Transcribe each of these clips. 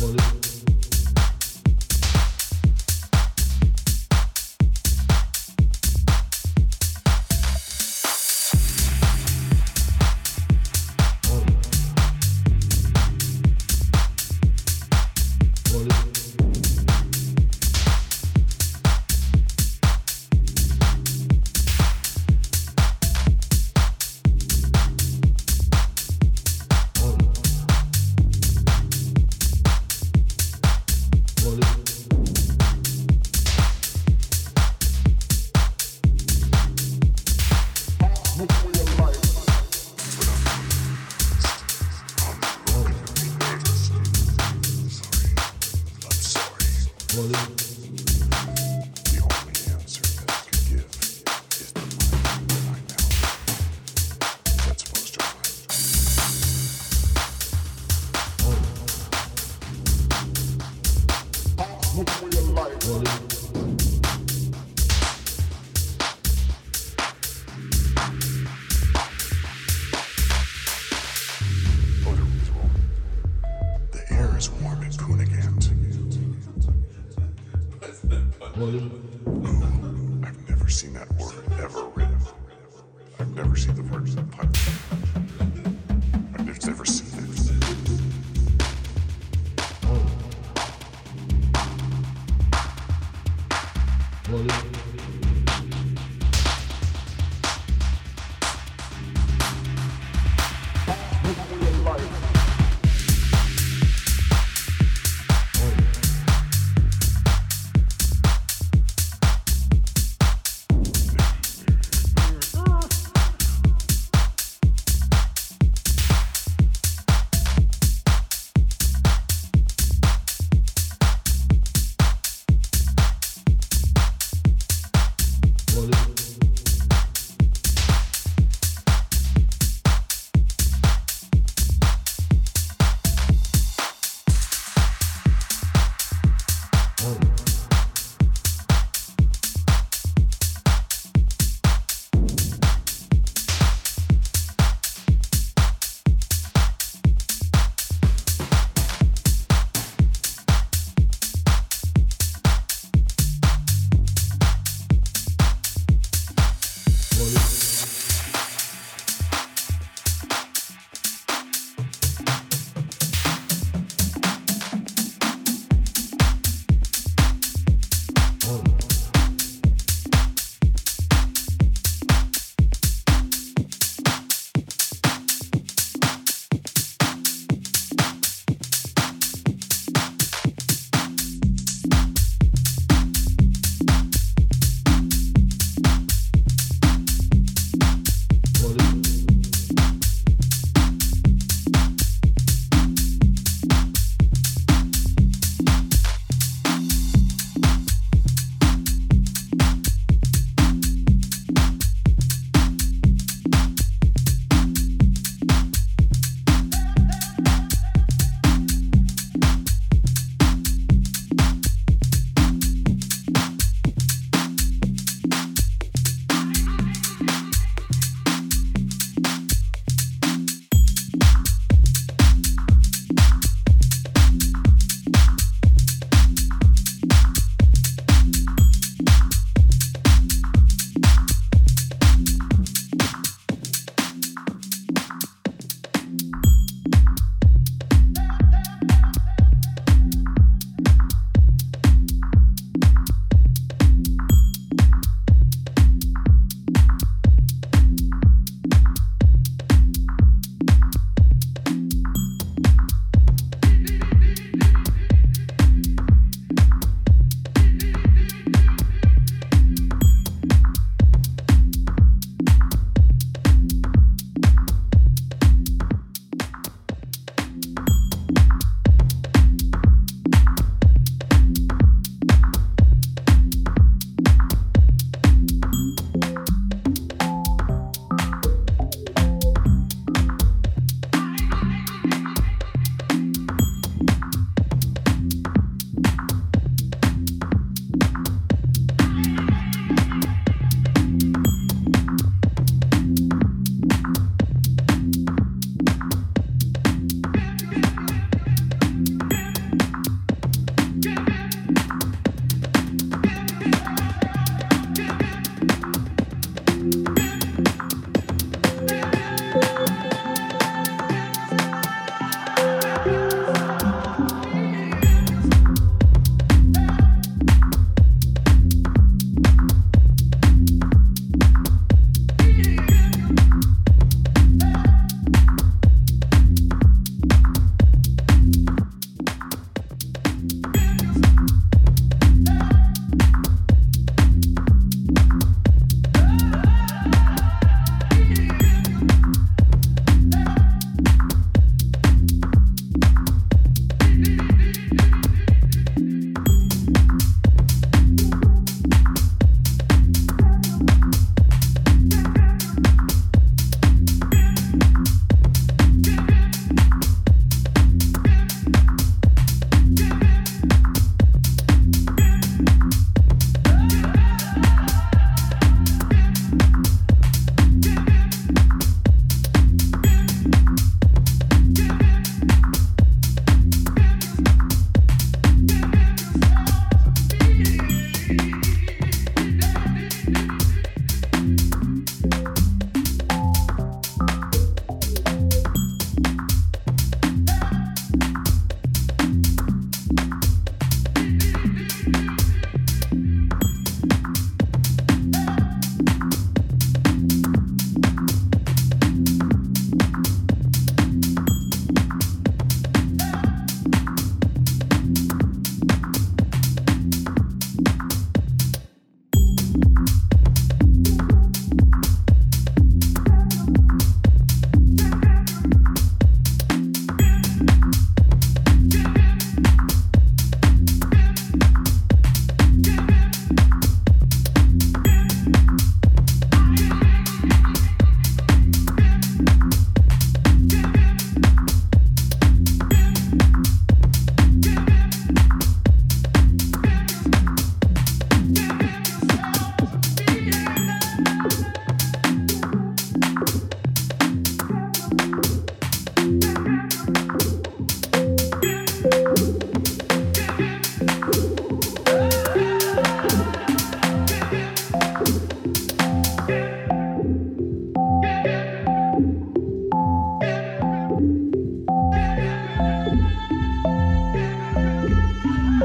Well,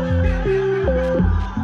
Oh,